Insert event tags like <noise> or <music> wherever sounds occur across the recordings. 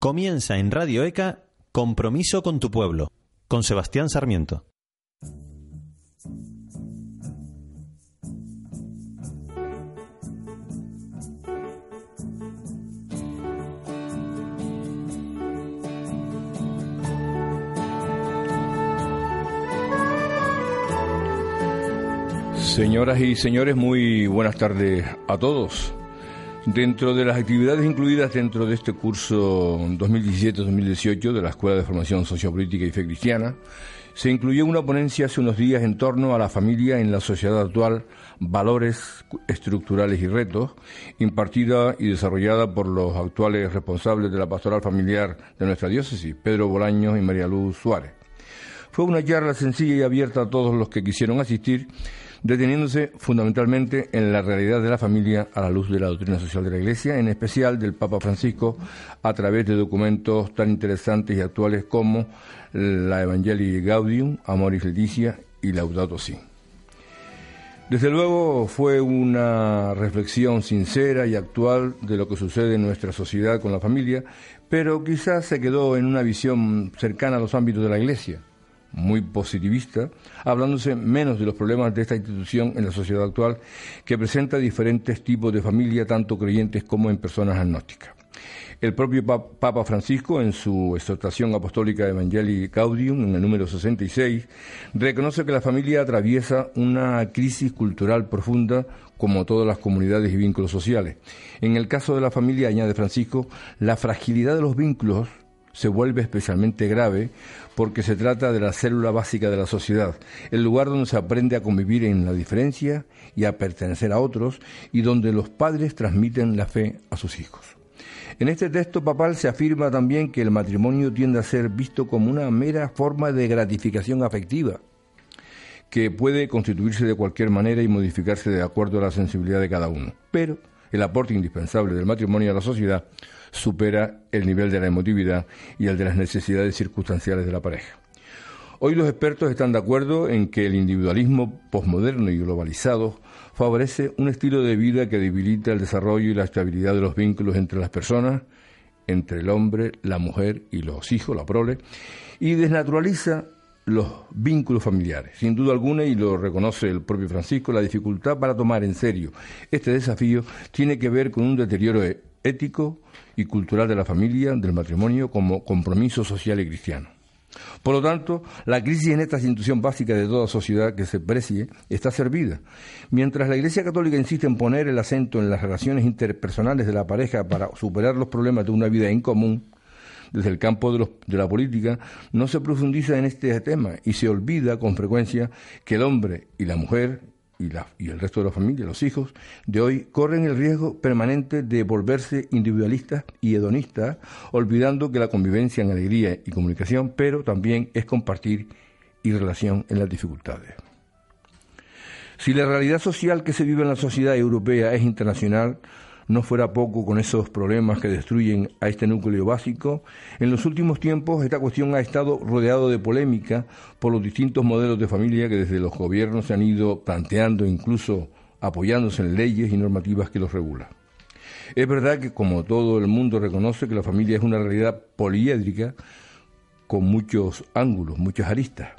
Comienza en Radio ECA Compromiso con tu pueblo, con Sebastián Sarmiento. Señoras y señores, muy buenas tardes a todos. Dentro de las actividades incluidas dentro de este curso 2017-2018 de la Escuela de Formación Sociopolítica y Fe Cristiana, se incluyó una ponencia hace unos días en torno a la familia en la sociedad actual, valores estructurales y retos, impartida y desarrollada por los actuales responsables de la pastoral familiar de nuestra diócesis, Pedro Bolaños y María Luz Suárez. Fue una charla sencilla y abierta a todos los que quisieron asistir deteniéndose fundamentalmente en la realidad de la familia a la luz de la doctrina social de la Iglesia, en especial del Papa Francisco, a través de documentos tan interesantes y actuales como la Evangelii Gaudium, Amoris Leticia y Laudato Si. Desde luego fue una reflexión sincera y actual de lo que sucede en nuestra sociedad con la familia, pero quizás se quedó en una visión cercana a los ámbitos de la Iglesia muy positivista, hablándose menos de los problemas de esta institución en la sociedad actual, que presenta diferentes tipos de familia, tanto creyentes como en personas agnósticas. El propio Papa Francisco, en su exhortación apostólica Evangelii Gaudium, en el número 66, reconoce que la familia atraviesa una crisis cultural profunda, como todas las comunidades y vínculos sociales. En el caso de la familia, añade Francisco, la fragilidad de los vínculos se vuelve especialmente grave porque se trata de la célula básica de la sociedad, el lugar donde se aprende a convivir en la diferencia y a pertenecer a otros y donde los padres transmiten la fe a sus hijos. En este texto papal se afirma también que el matrimonio tiende a ser visto como una mera forma de gratificación afectiva, que puede constituirse de cualquier manera y modificarse de acuerdo a la sensibilidad de cada uno. Pero el aporte indispensable del matrimonio a la sociedad supera el nivel de la emotividad y el de las necesidades circunstanciales de la pareja. Hoy los expertos están de acuerdo en que el individualismo posmoderno y globalizado favorece un estilo de vida que debilita el desarrollo y la estabilidad de los vínculos entre las personas, entre el hombre, la mujer y los hijos, la prole, y desnaturaliza los vínculos familiares. Sin duda alguna, y lo reconoce el propio Francisco, la dificultad para tomar en serio este desafío tiene que ver con un deterioro ético y cultural de la familia, del matrimonio, como compromiso social y cristiano. Por lo tanto, la crisis en esta institución básica de toda sociedad que se precie está servida. Mientras la Iglesia Católica insiste en poner el acento en las relaciones interpersonales de la pareja para superar los problemas de una vida en común, desde el campo de, de, la política, no se profundiza en este tema y se olvida con frecuencia que el hombre y la mujer y, la, el resto de la familia, los hijos de hoy, corren el riesgo permanente de volverse individualistas y hedonistas, olvidando que la convivencia en alegría y comunicación, pero también es compartir y relación en las dificultades. Si la realidad social que se vive en la sociedad europea es internacional, no fuera poco con esos problemas que destruyen a este núcleo básico, en los últimos tiempos esta cuestión ha estado rodeado de polémica por los distintos modelos de familia que desde los gobiernos se han ido planteando, incluso apoyándose en leyes y normativas que los regulan. Es verdad que, como todo el mundo reconoce, que la familia es una realidad poliédrica con muchos ángulos, muchas aristas.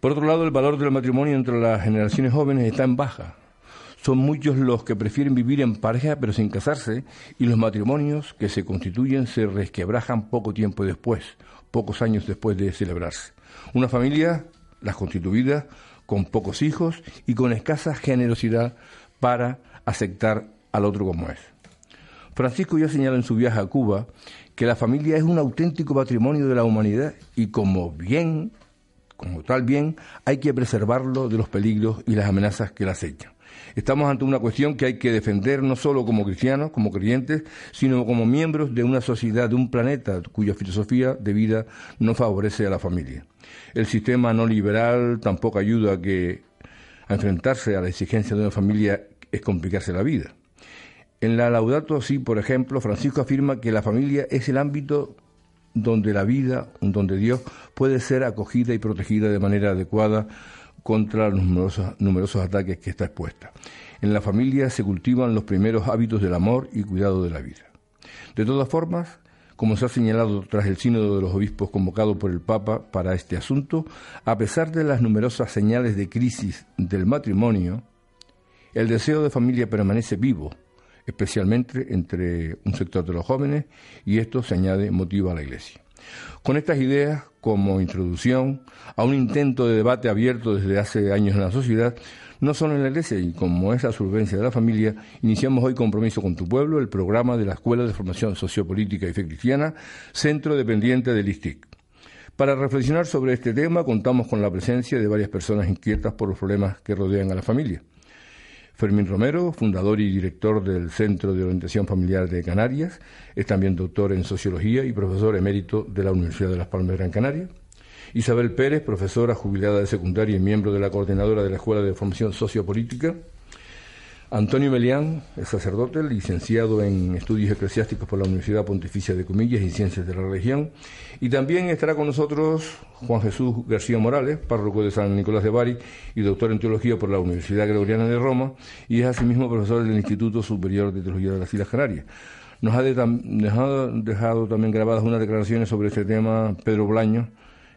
Por otro lado, el valor del matrimonio entre las generaciones jóvenes está en baja. Son muchos los que prefieren vivir en pareja pero sin casarse y los matrimonios que se constituyen se resquebrajan poco tiempo después, pocos años después de celebrarse. Una familia, las constituidas, con pocos hijos y con escasa generosidad para aceptar al otro como es. Francisco ya señala en su viaje a Cuba que la familia es un auténtico patrimonio de la humanidad y como bien, como tal bien, hay que preservarlo de los peligros y las amenazas que la acechan. Estamos ante una cuestión que hay que defender no solo como cristianos, como creyentes, sino como miembros de una sociedad, de un planeta cuya filosofía de vida no favorece a la familia. El sistema no liberal tampoco ayuda a que a enfrentarse a la exigencia de una familia es complicarse la vida. En la Laudato Si, por ejemplo, Francisco afirma que la familia es el ámbito donde la vida, donde Dios puede ser acogida y protegida de manera adecuada contra los numerosos, ataques que está expuesta. En la familia se cultivan los primeros hábitos del amor y cuidado de la vida. De todas formas, como se ha señalado tras el sínodo de los obispos convocado por el Papa para este asunto, a pesar de las numerosas señales de crisis del matrimonio, el deseo de familia permanece vivo, especialmente entre un sector de los jóvenes, y esto se añade motivo a la Iglesia. Con estas ideas como introducción a un intento de debate abierto desde hace años en la sociedad, no solo en la Iglesia, y como es la solvencia de la familia, iniciamos hoy Compromiso con tu Pueblo, el programa de la Escuela de Formación Sociopolítica y Fe Cristiana, centro dependiente del ISTIC. Para reflexionar sobre este tema, contamos con la presencia de varias personas inquietas por los problemas que rodean a la familia. Fermín Romero, fundador y director del Centro de Orientación Familiar de Canarias, es también doctor en Sociología y profesor emérito de la Universidad de Las Palmas de Gran Canaria. Isabel Pérez, profesora jubilada de secundaria y miembro de la coordinadora de la Escuela de Formación Sociopolítica. Antonio Melián es sacerdote, licenciado en Estudios Eclesiásticos por la Universidad Pontificia de Comillas y Ciencias de la Religión. Y también estará con nosotros Juan Jesús García Morales, párroco de San Nicolás de Bari y doctor en Teología por la Universidad Gregoriana de Roma, y es asimismo profesor del Instituto Superior de Teología de las Islas Canarias. Nos ha dejado, dejado también grabadas unas declaraciones sobre este tema Pedro Blaño,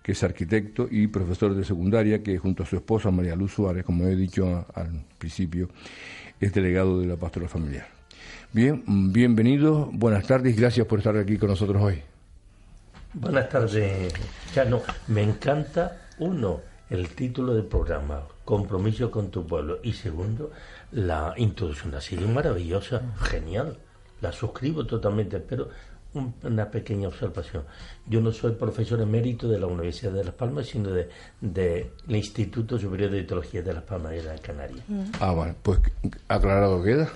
que es arquitecto y profesor de secundaria, que junto a su esposa María Luz Suárez, como he dicho al principio, es delegado de la pastoral familiar. Bien, bienvenidos, buenas tardes gracias por estar aquí con nosotros hoy. Buenas tardes, Chano. Me encanta, uno, el título del programa, Compromiso con tu pueblo, y segundo, la introducción ha sido maravillosa, genial. La suscribo totalmente, pero una pequeña observación. Yo no soy profesor emérito de la Universidad de Las Palmas, sino del de, Instituto Superior de Teología de Las Palmas de Gran Canaria. Mm. Ah, bueno, pues aclarado queda.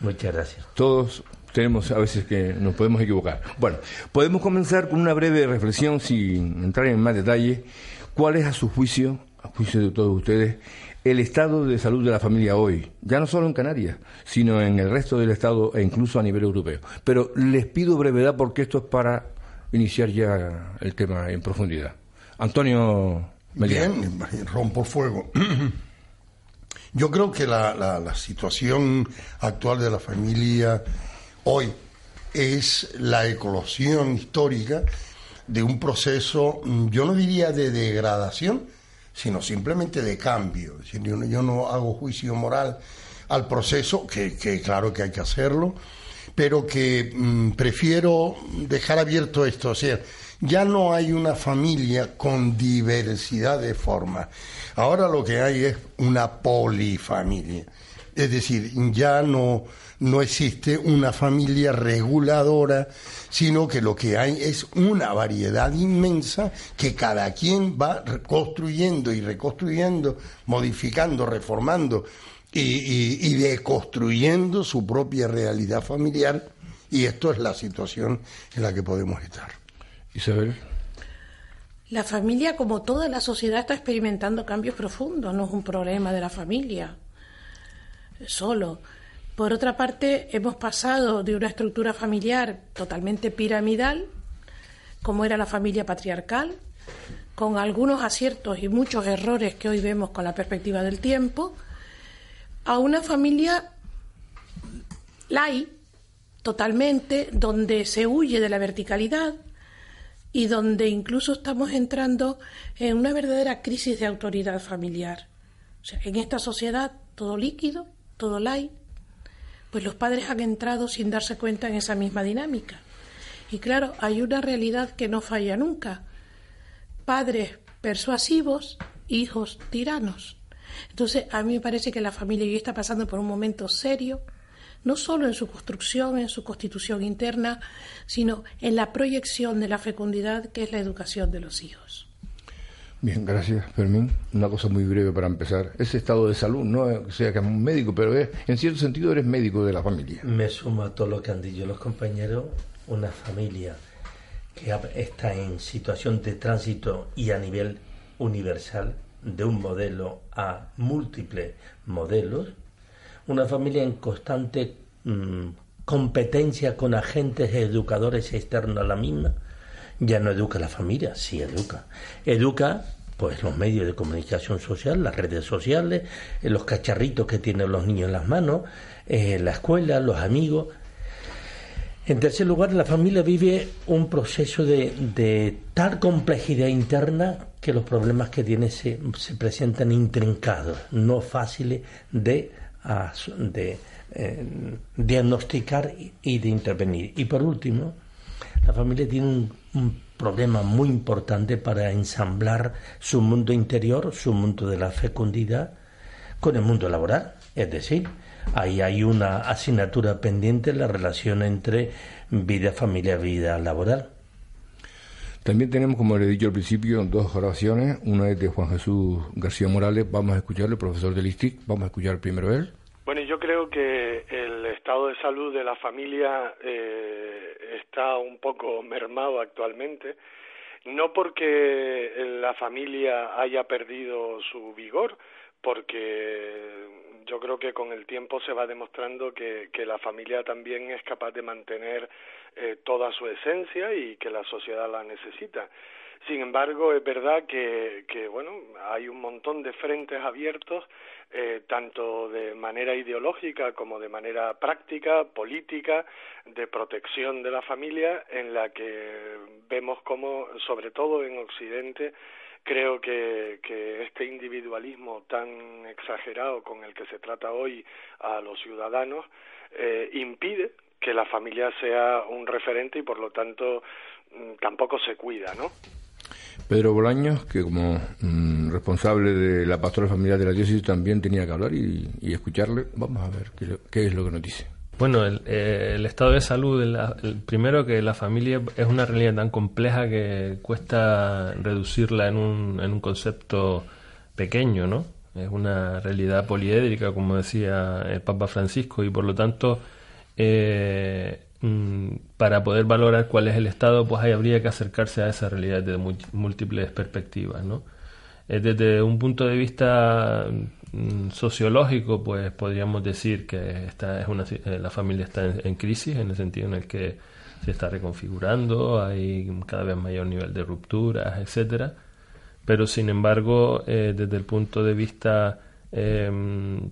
Muchas gracias. Todos tenemos a veces que nos podemos equivocar. Bueno, podemos comenzar con una breve reflexión sin entrar en más detalle. ¿Cuál es a su juicio, a juicio de todos ustedes, el estado de salud de la familia hoy, ya no solo en Canarias, sino en el resto del estado e incluso a nivel europeo. Pero les pido brevedad porque esto es para iniciar ya el tema en profundidad. Antonio Bien, rompo fuego. <clears throat> Yo creo que la, la situación actual de la familia hoy es la eclosión histórica de un proceso, yo no diría de degradación, sino simplemente de cambio. yo, no hago juicio moral al proceso, que, claro que hay que hacerlo, pero que mm, prefiero dejar abierto esto. O sea, ya no hay una familia con diversidad de formas. Ahora lo que hay es una polifamilia. Es decir, ya no, no existe una familia reguladora, sino que lo que hay es una variedad inmensa que cada quien va construyendo y reconstruyendo, modificando, reformando y, y deconstruyendo su propia realidad familiar. Y esto es la situación en la que podemos estar. Isabel. La familia, como toda la sociedad, está experimentando cambios profundos, no es un problema de la familia solo. Por otra parte, hemos pasado de una estructura familiar totalmente piramidal, como era la familia patriarcal, con algunos aciertos y muchos errores que hoy vemos con la perspectiva del tiempo, a una familia lai, totalmente, donde se huye de la verticalidad y donde incluso estamos entrando en una verdadera crisis de autoridad familiar. En esta sociedad todo líquido, todo lai, pues los padres han entrado sin darse cuenta en esa misma dinámica. Y claro, hay una realidad que no falla nunca. Padres persuasivos, hijos tiranos. Entonces, a mí me parece que la familia hoy está pasando por un momento serio, no solo en su construcción, en su constitución interna, sino en la proyección de la fecundidad que es la educación de los hijos. Bien, gracias, Fermín. Una cosa muy breve para empezar. Ese estado de salud, no sea que es un médico, pero en cierto sentido eres médico de la familia. Me sumo a todo lo que han dicho los compañeros. Una familia que está en situación de tránsito y a nivel universal de un modelo a múltiples modelos. Una familia en constante mm, competencia con agentes educadores externos a la misma ya no educa la familia, sí educa. Educa pues los medios de comunicación social, las redes sociales, eh, los cacharritos que tienen los niños en las manos, eh, la escuela, los amigos. En tercer lugar, la familia vive un proceso de, tal complejidad interna que los problemas que tiene se, presentan intrincados, no fáciles de, de eh, diagnosticar y de intervenir. Y por último, la familia tiene un, problema muy importante para ensamblar su mundo interior, su mundo de la fecundidad, con el mundo laboral. Es decir, Ahí hay una asignatura pendiente en la relación entre vida familiar, vida laboral. También tenemos, como le he dicho al principio, dos oraciones. Una es de Juan Jesús García Morales. Vamos a escucharle, profesor del ISTIC. Vamos a escuchar primero él. Creo que el estado de salud de la familia eh, está un poco mermado actualmente. No porque la familia haya perdido su vigor, porque yo creo que con el tiempo se va demostrando que, que la familia también es capaz de mantener eh, toda su esencia y que la sociedad la necesita. Sin embargo, es verdad que, bueno, hay un montón de frentes abiertos, eh, tanto de manera ideológica como de manera práctica, política, de protección de la familia, en la que vemos como, sobre todo en Occidente, creo que, que este individualismo tan exagerado con el que se trata hoy a los ciudadanos eh, impide que la familia sea un referente y por lo tanto mm, tampoco se cuida, ¿no? Pedro Bolaños, que como mm, responsable de la pastoral familiar de la diócesis también tenía que hablar y, y escucharle, vamos a ver qué, es lo que nos dice. Bueno, el, eh, estado de salud, primero que la familia es una realidad tan compleja que cuesta reducirla en un, en un concepto pequeño, ¿no? Es una realidad poliédrica, como decía el Papa Francisco, y por lo tanto, eh, para poder valorar cuál es el estado, pues ahí habría que acercarse a esa realidad de múltiples perspectivas, ¿no? Desde un punto de vista Mm, sociológico, pues podríamos decir que esta es una, eh, la familia está en, crisis en el sentido en el que se está reconfigurando, hay cada vez mayor nivel de rupturas, etcétera. Pero sin embargo, eh, desde el punto de vista em,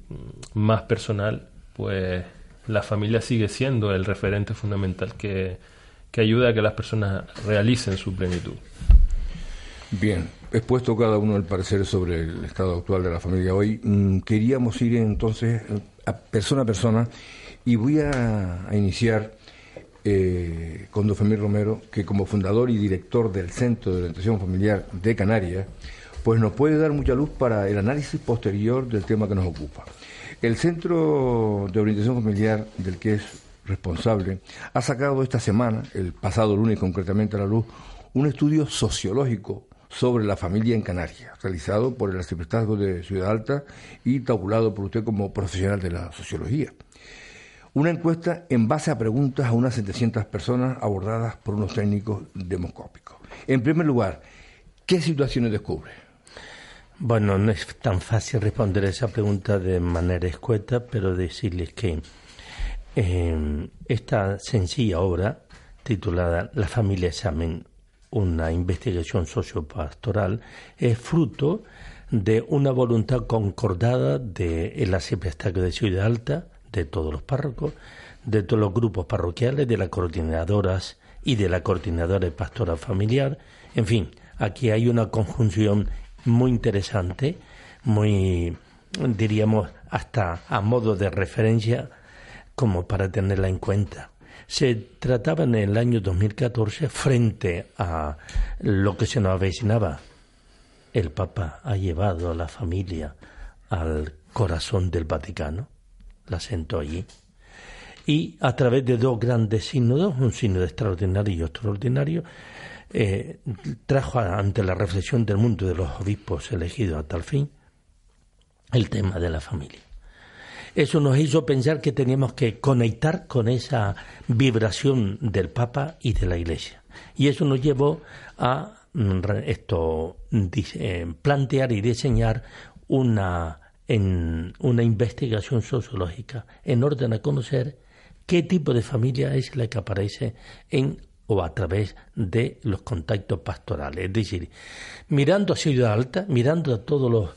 más personal, pues la familia sigue siendo el referente fundamental que, que ayuda a que las personas realicen su plenitud. Bien, expuesto cada uno el parecer sobre el estado actual de la familia hoy, mm, queríamos ir entonces a persona a persona y voy a, iniciar eh, con don Fermín Romero, que como fundador y director del Centro de Orientación Familiar de Canarias, pues nos puede dar mucha luz para el análisis posterior del tema que nos ocupa. El Centro de Orientación Familiar, del que es responsable, ha sacado esta semana, el pasado lunes concretamente a la luz, un estudio sociológico sobre la familia en Canarias, realizado por el arciprestazgo de Ciudad Alta y tabulado por usted como profesional de la sociología. Una encuesta en base a preguntas a unas 700 personas abordadas por unos técnicos demoscópicos. En primer lugar, ¿qué situaciones descubre? Bueno, no es tan fácil responder esa pregunta de manera escueta, pero decirles que eh, esta sencilla obra titulada La familia examen una investigación sociopastoral es fruto de una voluntad concordada de el arciprestazgo de Ciudad Alta, de todos los párrocos, de todos los grupos parroquiales, de las coordinadoras y de la coordinadora de pastora familiar. En fin, aquí hay una conjunción muy interesante, muy, diríamos, hasta a modo de referencia, como para tenerla en cuenta. Se trataba en el año 2014 frente a lo que se nos avecinaba. El Papa ha llevado a la familia al corazón del Vaticano, la sentó allí, y a través de dos grandes sínodos, un sínodo extraordinario y otro ordinario, eh, trajo ante la reflexión del mundo de los obispos elegidos a tal fin el tema de la familia. Eso nos hizo pensar que teníamos que conectar con esa vibración del Papa y de la Iglesia. Y eso nos llevó a mm, esto eh, plantear y diseñar una, en, una investigación sociológica en orden a conocer qué tipo de familia es la que aparece en o a través de los contactos pastorales. Es decir, mirando a Ciudad Alta, mirando a todos los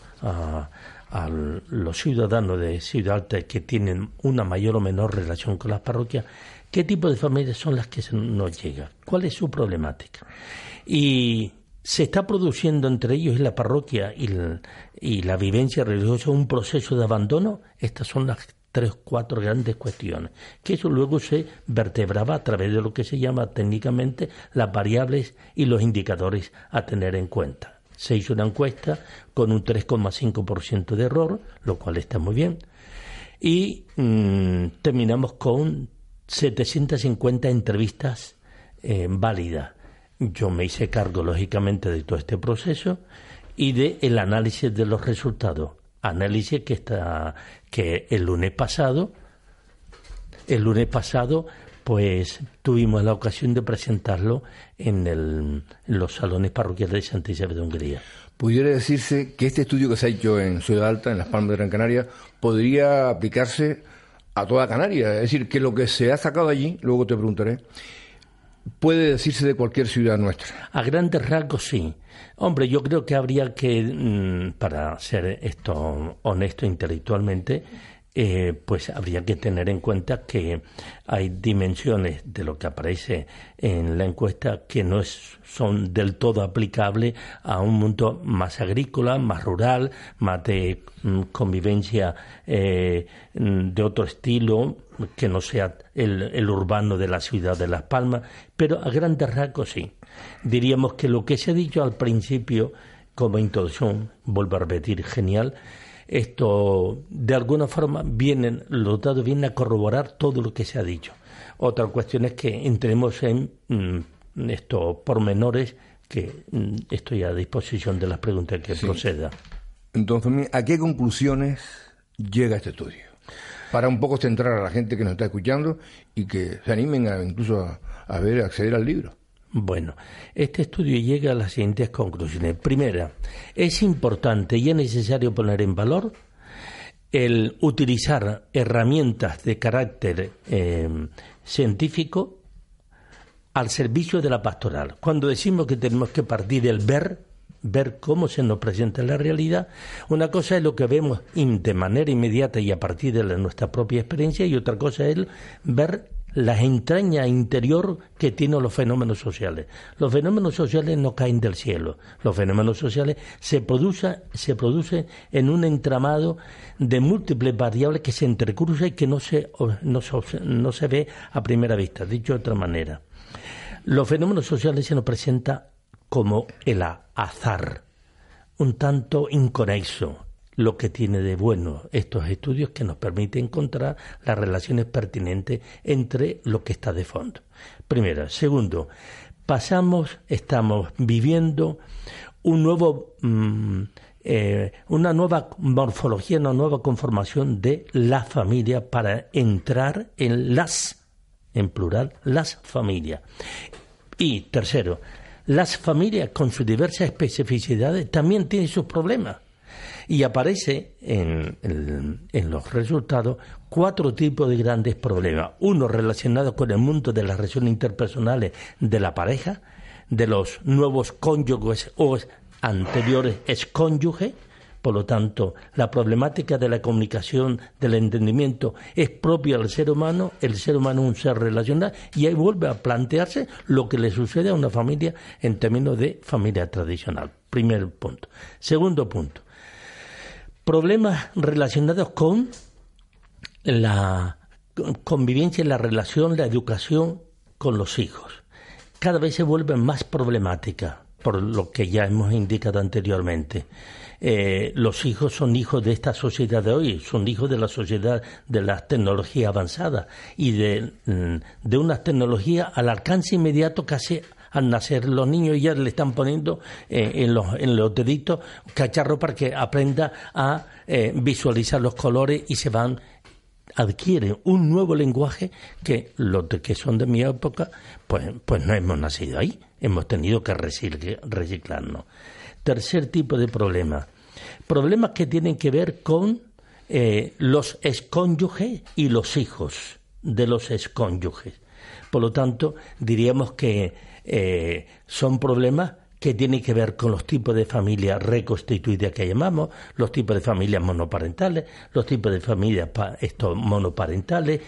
los ciudadanos de Ciudad Alta que tienen una mayor o menor relación con las parroquias, ¿Qué tipo de familias son las que nos llegan? ¿Cuál es su problemática? Y se está produciendo entre ellos y la parroquia y la vivencia religiosa un proceso de abandono. Estas son las tres, cuatro grandes cuestiones, que eso luego se vertebraba a través de lo que se llama técnicamente las variables y los indicadores a tener en cuenta. Se hizo una encuesta con un 3,5% de error, lo cual está muy bien, y mm, terminamos con 750 entrevistas eh, válidas. Yo me hice cargo, lógicamente, de todo este proceso y de el análisis de los resultados análisis que está que el lunes pasado el lunes pasado pues tuvimos la ocasión de presentarlo en, el, en los salones parroquiales de Santa Isabel de Hungría. Pudiera decirse que este estudio que se ha hecho en Ciudad Alta, en Las Palmas de Gran Canaria, podría aplicarse a toda Canaria. Es decir, que lo que se ha sacado allí, luego te preguntaré, puede decirse de cualquier ciudad nuestra. A grandes rasgos sí. Hombre, yo creo que habría que, mm, para ser esto honesto intelectualmente, eh, pues habría que tener en cuenta que hay dimensiones de lo que aparece en la encuesta que no son del todo aplicables a un mundo más agrícola, más rural, más de mm, convivencia eh, mm, de otro estilo, que no sea el, el, urbano de la ciudad de Las Palmas, pero a grandes rasgos sí. Diríamos que lo que se ha dicho al principio como introducción, vuelvo a repetir, genial, esto de alguna forma vienen, los datos vienen a corroborar todo lo que se ha dicho. Otra cuestión es que entremos en mm, estos pormenores que mm, estoy a disposición de las preguntas que proceda. Entonces, ¿a qué conclusiones llega este estudio? Para un poco centrar a la gente que nos está escuchando y que se animen a, incluso a, a ver, a acceder al libro. Bueno, este estudio llega a las siguientes conclusiones. Primera, es importante y es necesario poner en valor el utilizar herramientas de carácter eh, científico al servicio de la pastoral. Cuando decimos que tenemos que partir del ver, ver cómo se nos presenta la realidad, una cosa es lo que vemos de manera inmediata y a partir de nuestra propia experiencia y otra cosa es ver las entrañas interior que tienen los fenómenos sociales. Los fenómenos sociales no caen del cielo. Los fenómenos sociales se producen, se produce en un entramado de múltiples variables que se entrecruzan y que no se, no, no se ve a primera vista. Dicho de otra manera, los fenómenos sociales se nos presentan como el azar, un tanto inconexo, lo que tiene de bueno estos estudios que nos permite encontrar las relaciones pertinentes entre lo que está de fondo. Primero. Segundo, pasamos, estamos viviendo un nuevo, mm, eh, una nueva morfología, una nueva conformación de la familia para entrar en las, en plural, las familias. Y tercero, las familias con sus diversas especificidades también tienen sus problemas y aparece en, en, los resultados cuatro tipos de grandes problemas. Uno relacionado con el mundo de las relaciones interpersonales de la pareja, de los nuevos cónyuges o anteriores excónyuges, por lo tanto, la problemática de la comunicación, del entendimiento, es propia del ser humano, el ser humano es un ser relacional, y ahí vuelve a plantearse lo que le sucede a una familia en términos de familia tradicional. Primer punto. Segundo punto, problemas relacionados con la convivencia, la relación, la educación con los hijos. Cada vez se vuelven más problemáticas, por lo que ya hemos indicado anteriormente. Eh, los hijos son hijos de esta sociedad de hoy, son hijos de la sociedad de las tecnologías avanzadas y de, mm, de una tecnología al alcance inmediato casi al nacer los niños ya le están poniendo eh, en, los, en los deditos cacharro para que aprenda a eh, visualizar los colores y se van adquiere un nuevo lenguaje que los que son de mi época, pues, pues no hemos nacido ahí, hemos tenido que reciclarnos. Tercer tipo de problema, problemas que tienen que ver con eh, los excónyuges y los hijos de los excónyuges. Por lo tanto, diríamos que eh, son problemas que tiene que ver con los tipos de familias reconstituidas que llamamos, los tipos de familias monoparentales, los tipos de familias estos monoparentales,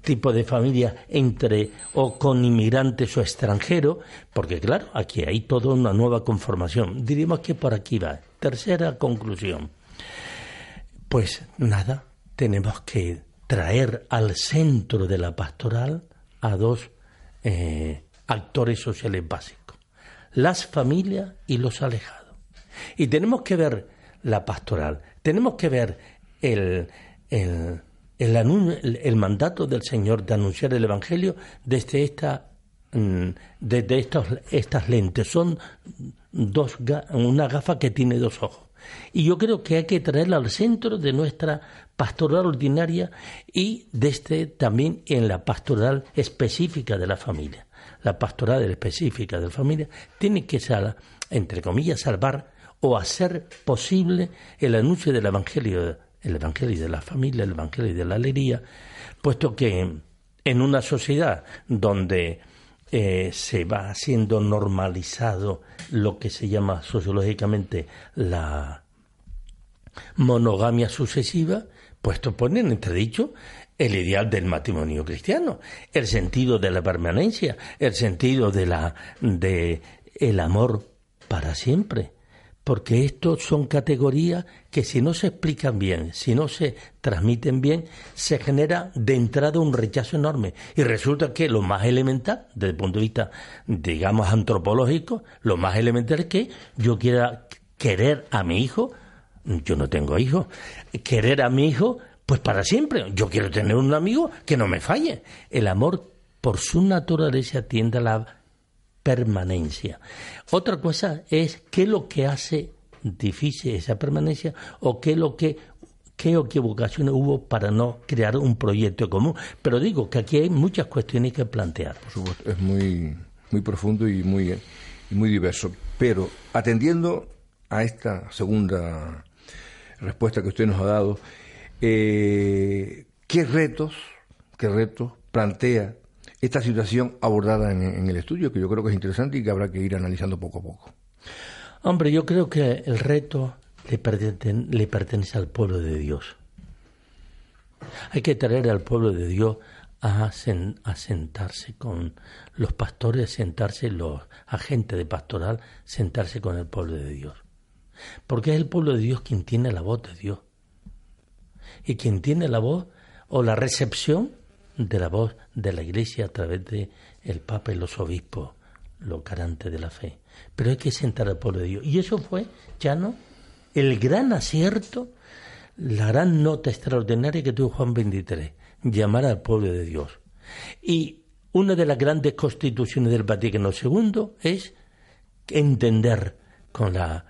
tipos de familias entre o con inmigrantes o extranjeros, porque claro, aquí hay toda una nueva conformación. Diríamos que por aquí va. Tercera conclusión. Pues nada, tenemos que traer al centro de la pastoral a dos eh, actores sociales básicos, las familias y los alejados. Y tenemos que ver la pastoral, tenemos que ver el, el, el, mandato del Señor de anunciar el Evangelio desde, esta, mm, desde estos, estas lentes. Son dos, una gafa que tiene dos ojos. Y yo creo que hay que traerla al centro de nuestra pastoral ordinaria y desde también en la pastoral específica de la familia. La pastoral específica de la familia tiene que, entre comillas, salvar o hacer posible el anuncio del Evangelio, el Evangelio de la familia, el Evangelio de la alegría, puesto que en una sociedad donde eh, se va haciendo normalizado lo que se llama sociológicamente la monogamia sucesiva, puesto pone en entredicho el ideal del matrimonio cristiano, el sentido de la permanencia, el sentido de la de el amor para siempre porque estos son categorías que si no se explican bien, si no se transmiten bien, se genera de entrada un rechazo enorme. Y resulta que lo más elemental, desde el punto de vista, digamos, antropológico, lo más elemental es que yo quiera querer a mi hijo, yo no tengo hijos, querer a mi hijo, pues para siempre. Yo quiero tener un amigo que no me falle. El amor, por su naturaleza, tiende a la permanencia. Otra cosa es qué es lo que hace difícil esa permanencia o qué es lo que qué equivocaciones hubo para no crear un proyecto común. Pero digo que aquí hay muchas cuestiones que plantear. Por supuesto, es muy, muy profundo y muy, muy diverso. Pero atendiendo a esta segunda respuesta que usted nos ha dado, eh, ¿qué retos, qué retos plantea esta situación abordada en, el estudio, que yo creo que es interesante y que habrá que ir analizando poco a poco. Hombre, yo creo que el reto le, pertenece, al pueblo de Dios. Hay que traer al pueblo de Dios a, sentarse con los pastores, sentarse los agentes de pastoral, sentarse con el pueblo de Dios. Porque es el pueblo de Dios quien tiene la voz de Dios. Y quien tiene la voz o la recepción de la voz de la Iglesia a través de el Papa y los obispos, los garantes de la fe. Pero hay que sentar al pueblo de Dios. Y eso fue, ya no, el gran acierto, la gran nota extraordinaria que tuvo Juan XXIII, llamar al pueblo de Dios. Y una de las grandes constituciones del Vaticano II es entender con la,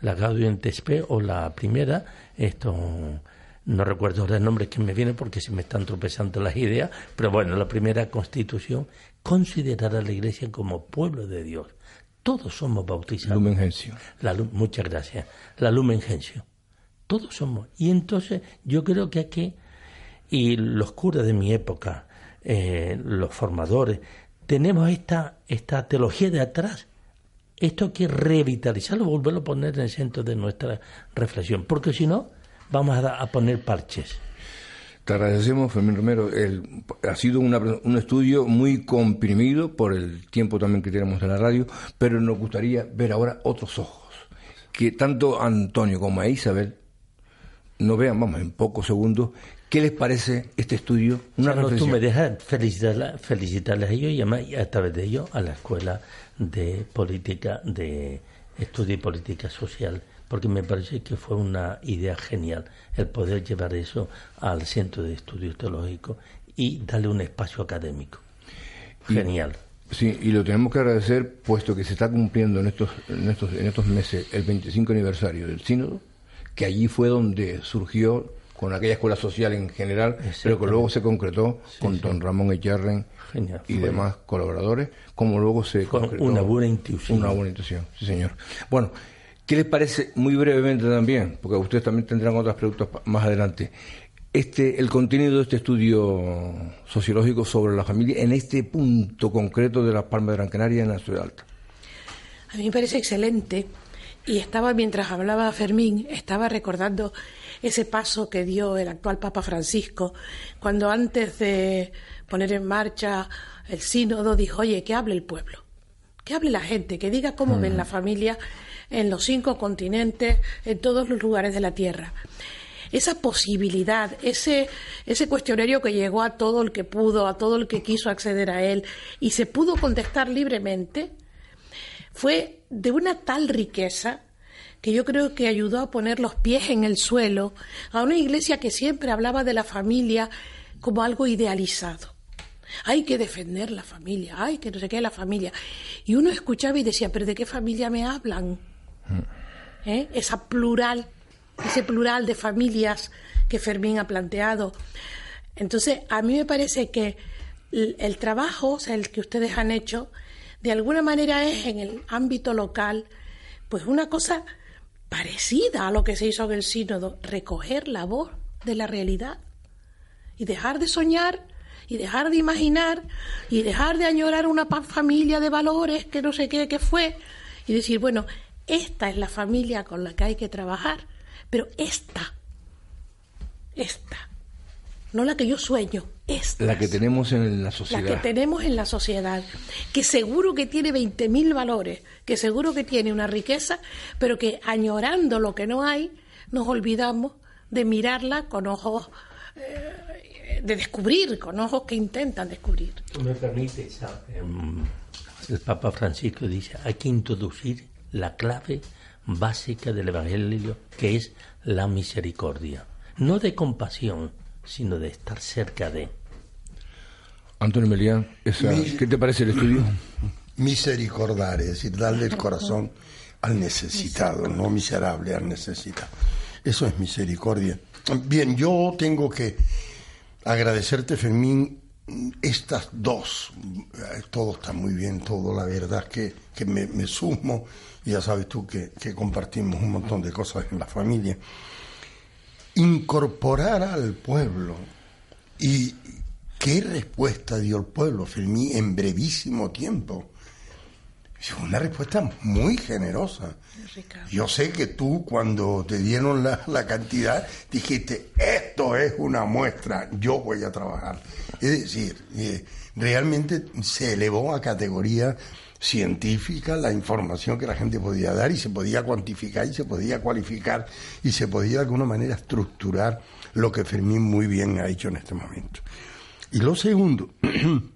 la Gaudium et Spes o la primera, esto no recuerdo ahora el nombre que me viene porque se me están tropezando las ideas, pero bueno, la primera constitución, considerar a la Iglesia como pueblo de Dios. Todos somos bautizados. Lumen Gentium. La, muchas gracias. La Lumen Gentium. Todos somos. Y entonces yo creo que aquí, y los curas de mi época, eh, los formadores, tenemos esta, esta teología de atrás. Esto hay que revitalizarlo, volverlo a poner en el centro de nuestra reflexión, porque si no, vamos a, poner parches. Te agradecemos, Fermín Romero. ha sido un estudio muy comprimido por el tiempo también que tenemos en la radio, pero nos gustaría ver ahora otros ojos. Que tanto Antonio como a Isabel nos vean, vamos, en pocos segundos, ¿qué les parece este estudio? Una tú me dejas felicitarles a ellos y además a través de ellos a la Escuela de Política, de Estudio y Política Social porque me parece que fue una idea genial el poder llevar eso al Centro de Estudios Teológicos y darle un espacio académico. Genial. sí, y lo tenemos que agradecer puesto que se está cumpliendo en estos, en estos, en estos meses el 25 aniversario del Sínodo, que allí fue donde surgió con aquella escuela social en general, pero que luego se concretó con don Ramón Echarren y demás colaboradores, como luego se con concretó. Una buena intuición. Una buena intuición, sí señor. Bueno, ¿Qué les parece, muy brevemente también, porque ustedes también tendrán otras preguntas más adelante, este, el contenido de este estudio sociológico sobre la familia en este punto concreto de la Palma de Gran Canaria en la ciudad alta? A mí me parece excelente. Y estaba, mientras hablaba Fermín, estaba recordando ese paso que dio el actual Papa Francisco cuando antes de poner en marcha el sínodo dijo, oye, que hable el pueblo, que hable la gente, que diga cómo ven la familia en los cinco continentes, en todos los lugares de la tierra. Esa posibilidad, ese, ese cuestionario que llegó a todo el que pudo, a todo el que quiso acceder a él, y se pudo contestar libremente, fue de una tal riqueza que yo creo que ayudó a poner los pies en el suelo a una iglesia que siempre hablaba de la familia como algo idealizado. Hay que defender la familia, hay que no sé qué la familia. Y uno escuchaba y decía, pero ¿de qué familia me hablan? ¿Eh? Esa plural, ese plural de familias que Fermín ha planteado. Entonces, a mí me parece que el, el trabajo, o sea, el que ustedes han hecho, de alguna manera es en el ámbito local, pues una cosa parecida a lo que se hizo en el sínodo, recoger la voz de la realidad y dejar de soñar y dejar de imaginar y dejar de añorar una familia de valores que no sé qué que fue y decir, bueno, esta es la familia con la que hay que trabajar, pero esta, esta, no la que yo sueño, esta. La que tenemos en la sociedad. La que tenemos en la sociedad, que seguro que tiene 20.000 valores, que seguro que tiene una riqueza, pero que añorando lo que no hay, nos olvidamos de mirarla con ojos, eh, de descubrir, con ojos que intentan descubrir. ¿Me permites? Em, el Papa Francisco dice, hay que introducir la clave básica del Evangelio, que es la misericordia. No de compasión, sino de estar cerca de. Antonio Melián, ¿qué te parece el estudio? Misericordar, es decir, darle el corazón al necesitado, no miserable, al necesitado. Eso es misericordia. Bien, yo tengo que agradecerte, Fermín, estas dos. Todo está muy bien, todo, la verdad que, que me, me sumo. Ya sabes tú que, que compartimos un montón de cosas en la familia incorporar al pueblo. ¿Y qué respuesta dio el pueblo, Fermín, en brevísimo tiempo? Una respuesta muy generosa. Yo sé que tú cuando te dieron la, la, cantidad dijiste, esto es una muestra, yo voy a trabajar. Es decir, eh, realmente se elevó a categoría científica la información que la gente podía dar y se podía cuantificar y se podía cualificar y se podía de alguna manera estructurar lo que Fermín muy bien ha hecho en este momento. Y lo segundo <clears throat>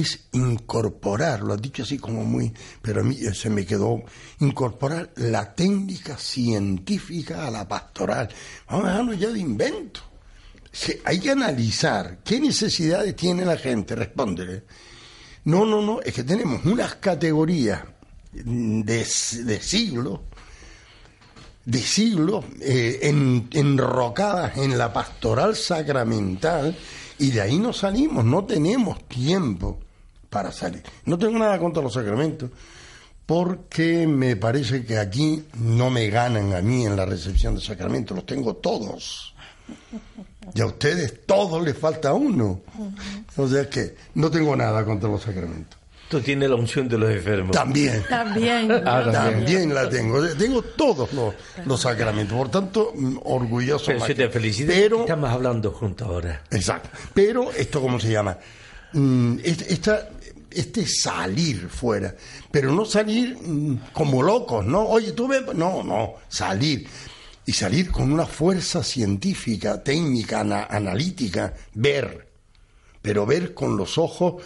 es incorporar, lo has dicho así como muy, pero a mí se me quedó, incorporar la técnica científica a la pastoral. Vamos a dejarnos ya de invento. hay que analizar qué necesidades tiene la gente, respóndele no, no, no, es que tenemos unas categorías de, de siglos, de siglos, eh, enrocadas en la pastoral sacramental, y de ahí no salimos, no tenemos tiempo para salir. No tengo nada contra los sacramentos, porque me parece que aquí no me ganan a mí en la recepción de sacramentos, los tengo todos. Y a ustedes todos les falta uno. O sea que no tengo nada contra los sacramentos. Tú tienes la unción de los enfermos. También. También. Ah, también la tengo. Tengo todos los, sacramentos. Por tanto, mm, orgulloso. Pero se te felicito. Pero, estamos hablando juntos ahora. Exacto. Pero esto, ¿cómo se llama? Mm, esta, este salir fuera. Pero no salir mm, como locos, ¿no? Oye, tú ves. No, no. Salir y salir con una fuerza científica, técnica, analítica, ver, pero ver con los ojos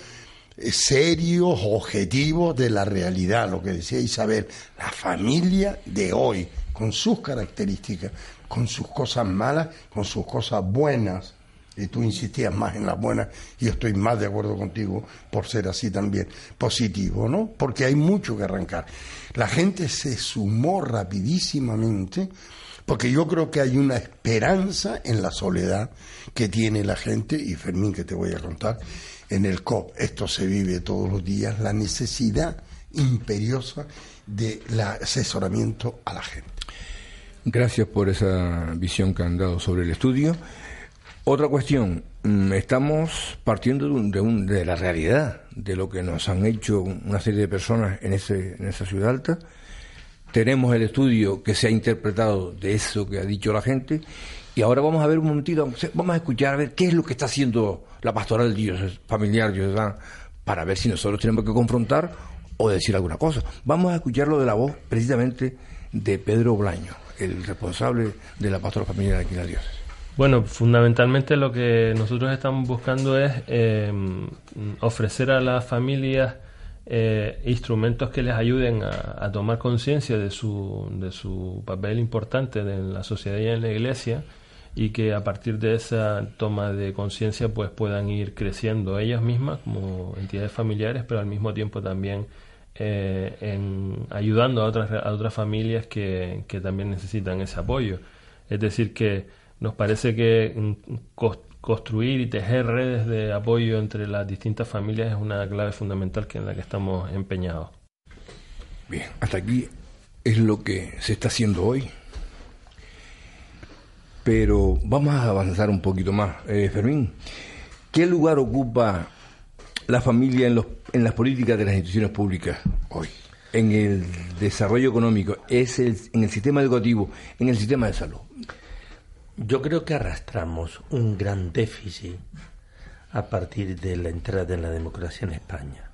eh, serios, objetivos de la realidad, lo que decía Isabel, la familia de hoy, con sus características, con sus cosas malas, con sus cosas buenas. Y tú insistías más en las buenas, y estoy más de acuerdo contigo por ser así también, positivo, ¿no? Porque hay mucho que arrancar. La gente se sumó rapidísimamente porque yo creo que hay una esperanza en la soledad que tiene la gente, y Fermín, que te voy a contar, en el COP, esto se vive todos los días, la necesidad imperiosa del asesoramiento a la gente. Gracias por esa visión que han dado sobre el estudio. Otra cuestión, mm, estamos partiendo de, de, la realidad, de lo que nos han hecho una serie de personas en, ese, en esa ciudad alta. Tenemos el estudio que se ha interpretado de eso que ha dicho la gente. Y ahora vamos a ver un momentito, vamos a escuchar a ver qué es lo que está haciendo la pastoral familiar para ver si nosotros tenemos que confrontar o decir alguna cosa. Vamos a escucharlo de la voz precisamente de Pedro Blaño, el responsable de la pastoral familiar aquí en la. Bueno, fundamentalmente lo que nosotros estamos buscando es eh, ofrecer a las familias eh, instrumentos que les ayuden a, tomar conciencia de su, de su papel importante en la sociedad y en la iglesia y que a partir de esa toma de conciencia pues puedan ir creciendo ellas mismas como entidades familiares pero al mismo tiempo también eh, en ayudando a otras, a otras familias que, que también necesitan ese apoyo. Es decir, que nos parece que construir y tejer redes de apoyo entre las distintas familias es una clave fundamental que en la que estamos empeñados. Bien, hasta aquí es lo que se está haciendo hoy. Pero vamos a avanzar un poquito más. Eh, Fermín, ¿qué lugar ocupa la familia en, los, en las políticas de las instituciones públicas hoy? En el desarrollo económico, es el, en el sistema educativo, en el sistema de salud. Yo creo que arrastramos un gran déficit a partir de la entrada en la democracia en España.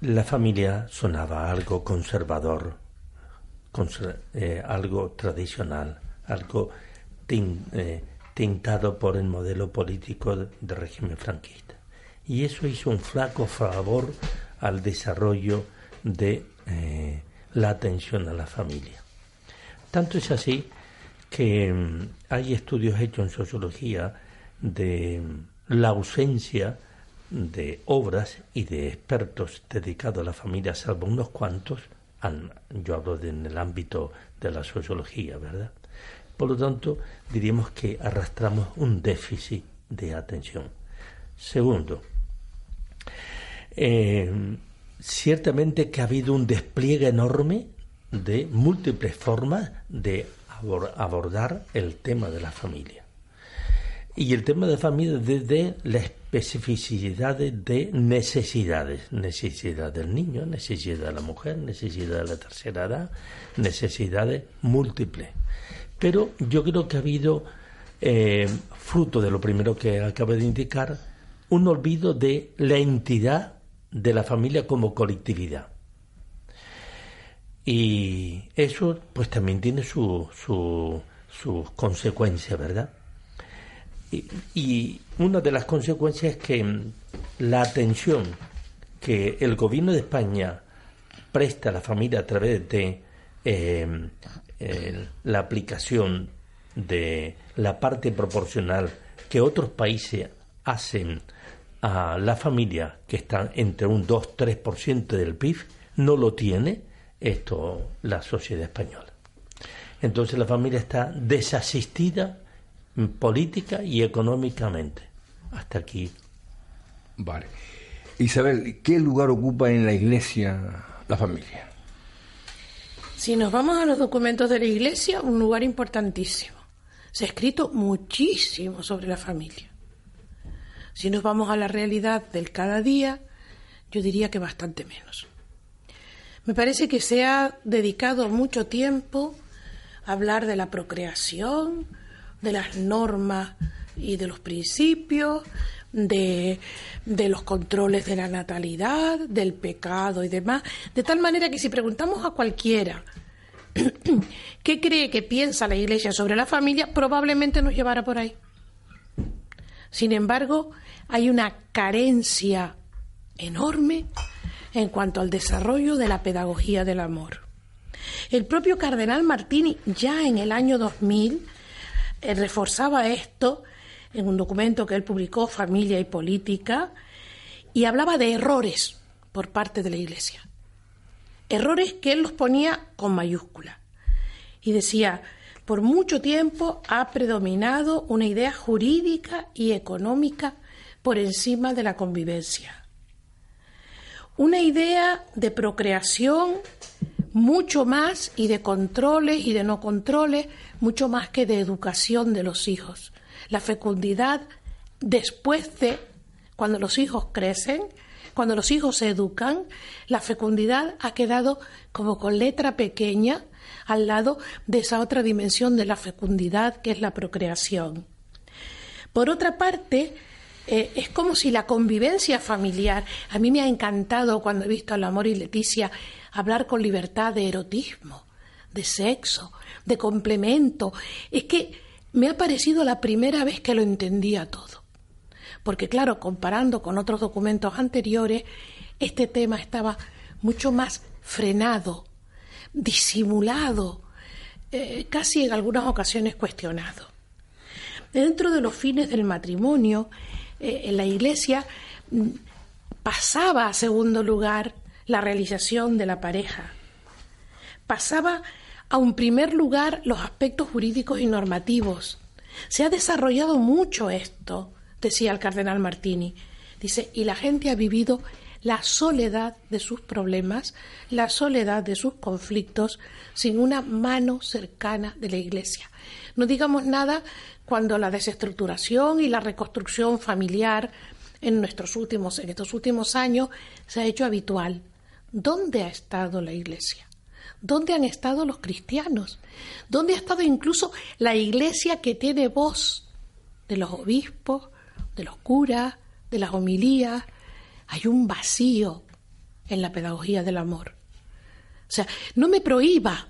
La familia sonaba algo conservador, eh, algo tradicional, algo eh, tintado por el modelo político del régimen franquista. Y eso hizo un flaco favor al desarrollo de eh, la atención a la familia. Tanto es así que mm, hay estudios hechos en sociología de mm, la ausencia de obras y de expertos dedicados a la familia, salvo unos cuantos, yo hablo en el ámbito de la sociología, ¿verdad? Por lo tanto, diríamos que arrastramos un déficit de atención. Segundo, eh, ciertamente que ha habido un despliegue enorme de múltiples formas de abordar el tema de la familia. Y el tema de la familia desde la especificidad de necesidades. Necesidad del niño, necesidad de la mujer, necesidad de la tercera edad, necesidades múltiples. Pero yo creo que ha habido, eh, fruto de lo primero que acabo de indicar, un olvido de la entidad de la familia como colectividad. Y eso pues también tiene sus su, consecuencias, ¿verdad? Y, y, una de las consecuencias es que mm, la atención que el gobierno de España presta a la familia a través de em, la aplicación de la parte proporcional que otros países hacen a la familia, que está entre un 2-3% del PIB, no lo tiene esto la sociedad española. Entonces la familia está desasistida política y económicamente. Hasta aquí. Vale. Isabel, ¿qué lugar ocupa en la iglesia la familia? Si nos vamos a los documentos de la iglesia, un lugar importantísimo. Se ha escrito muchísimo sobre la familia. Si nos vamos a la realidad del cada día, yo diría que bastante menos. Me parece que se ha dedicado mucho tiempo a hablar de la procreación, de las normas y de los principios, de, los controles de la natalidad, del pecado y demás, de tal manera que si preguntamos a cualquiera <clears throat> qué cree que piensa la Iglesia sobre la familia, probablemente nos llevará por ahí. Sin embargo, hay una carencia enorme en cuanto al desarrollo de la pedagogía del amor. El propio cardenal Martini ya en el año 2000 eh, reforzaba esto en un documento que él publicó, Familia y Política, y hablaba de errores por parte de la Iglesia. Errores que él los ponía con mayúscula. Y decía, por mucho tiempo ha predominado una idea jurídica y económica por encima de la convivencia una idea de procreación mucho más y de controles y de no controles, mucho más que de educación de los hijos. La fecundidad después de, cuando los hijos crecen, cuando los hijos se educan, la fecundidad ha quedado como con letra pequeña al lado de esa otra dimensión de la fecundidad que es la procreación. Por otra parte, eh, es como si la convivencia familiar, a mí me ha encantado cuando he visto al amor y Leticia hablar con libertad de erotismo, de sexo, de complemento. Es que me ha parecido la primera vez que lo entendía todo. Porque claro, comparando con otros documentos anteriores, este tema estaba mucho más frenado, disimulado, eh, casi en algunas ocasiones cuestionado. Dentro de los fines del matrimonio, eh, en la Iglesia mm, pasaba a segundo lugar la realización de la pareja. Pasaba a un primer lugar los aspectos jurídicos y normativos. Se ha desarrollado mucho esto, decía el cardenal Martini. Dice, y la gente ha vivido la soledad de sus problemas, la soledad de sus conflictos, sin una mano cercana de la Iglesia. No digamos nada cuando la desestructuración y la reconstrucción familiar en nuestros últimos, en estos últimos años se ha hecho habitual. ¿Dónde ha estado la Iglesia? ¿Dónde han estado los cristianos? ¿Dónde ha estado incluso la Iglesia que tiene voz de los obispos, de los curas, de las homilías, hay un vacío en la pedagogía del amor. O sea, no me prohíba,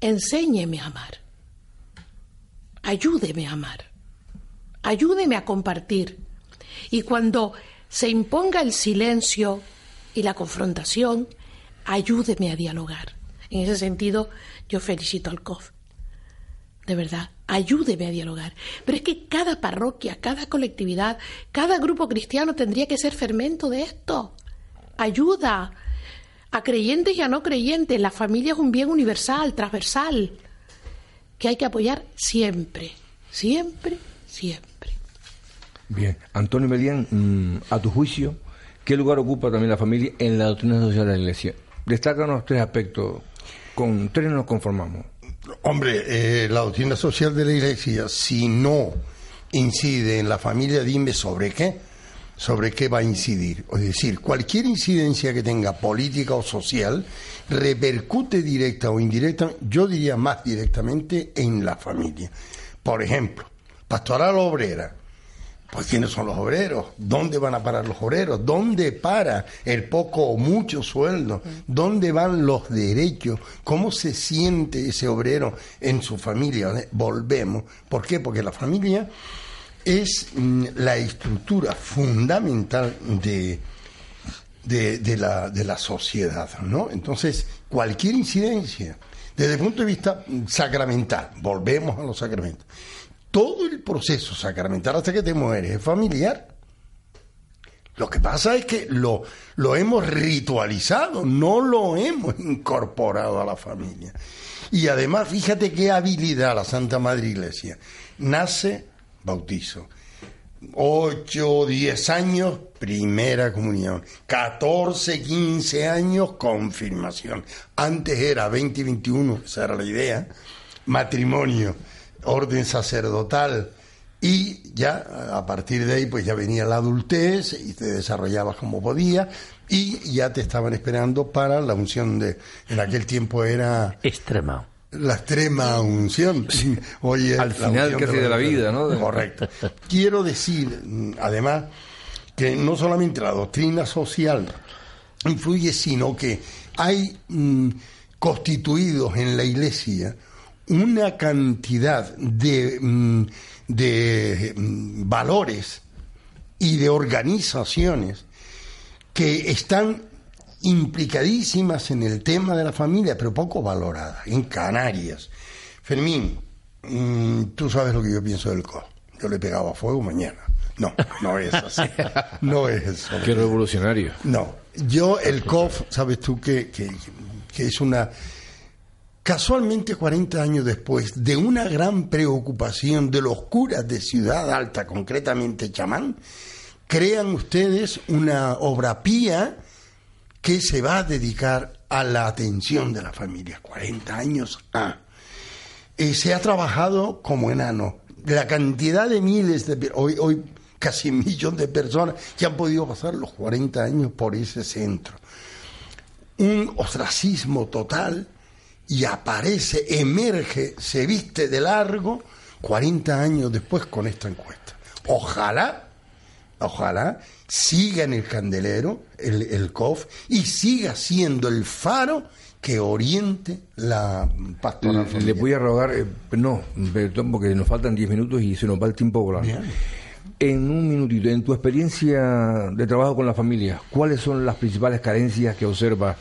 enséñeme a amar. Ayúdeme a amar. Ayúdeme a compartir. Y cuando se imponga el silencio y la confrontación, ayúdeme a dialogar. En ese sentido, yo felicito al COF. De verdad, ayúdeme a dialogar. Pero es que cada parroquia, cada colectividad, cada grupo cristiano tendría que ser fermento de esto. Ayuda a creyentes y a no creyentes. La familia es un bien universal, transversal, que hay que apoyar siempre, siempre, siempre. Bien, Antonio Melián, mm, a tu juicio, ¿qué lugar ocupa también la familia en la doctrina social de la Iglesia? Destácanos tres aspectos, con tres nos conformamos. Hombre, eh, la doctrina social de la Iglesia, si no incide en la familia, dime sobre qué, sobre qué va a incidir. Es decir, cualquier incidencia que tenga política o social repercute directa o indirecta, yo diría más directamente en la familia. Por ejemplo, pastoral obrera, pues ¿quiénes son los obreros? ¿Dónde van a parar los obreros? ¿Dónde para el poco o mucho sueldo? ¿Dónde van los derechos? ¿Cómo se siente ese obrero en su familia? Volvemos. ¿Por qué? Porque la familia es mm, la estructura fundamental de, de, la, de la sociedad, ¿no? Entonces, cualquier incidencia, desde el punto de vista sacramental, volvemos a los sacramentos, todo el proceso sacramental hasta que te mueres es familiar. Lo que pasa es que lo, lo hemos ritualizado, no lo hemos <laughs> incorporado a la familia. Y además, fíjate qué habilidad la Santa Madre Iglesia. Nace, bautizo. 8, 10 años, primera comunión. 14, 15 años, confirmación. Antes era 20 21, esa era la idea, matrimonio orden sacerdotal. Y ya a partir de ahí pues ya venía la adultez y te desarrollabas como podía y ya te estaban esperando para la unción de en aquel tiempo era extrema. la extrema unción. <laughs> Oye al final que de la vida no correcto. Quiero decir además que no solamente la doctrina social influye sino que hay mm, constituidos en la iglesia una cantidad de, mm, de mm, valores y de organizaciones que están implicadísimas en el tema de la familia, pero poco valoradas, en Canarias. Fermín, mm, tú sabes lo que yo pienso del COF. Yo le pegaba fuego mañana. No, no es así. No es eso. <laughs> Qué revolucionario. No. Yo, el COF, sabes tú que, que, que es una Casualmente, 40 años después de una gran preocupación de los curas de Ciudad Alta, concretamente chamán, crean ustedes una obra pía que se va a dedicar a la atención de la familia. 40 años. Eh, se ha trabajado como enano. La cantidad de miles de... Hoy, hoy casi un millón de personas que han podido pasar los 40 años por ese centro. Un ostracismo total y aparece, emerge, se viste de largo 40 años después con esta encuesta. Ojalá, ojalá siga en el candelero el, el COF y siga siendo el faro que oriente la pastoral Le voy a rogar, eh, no, perdón, porque nos faltan 10 minutos y se nos va el tiempo volando. En un minutito, en tu experiencia de trabajo con la familia, ¿cuáles son las principales carencias que observa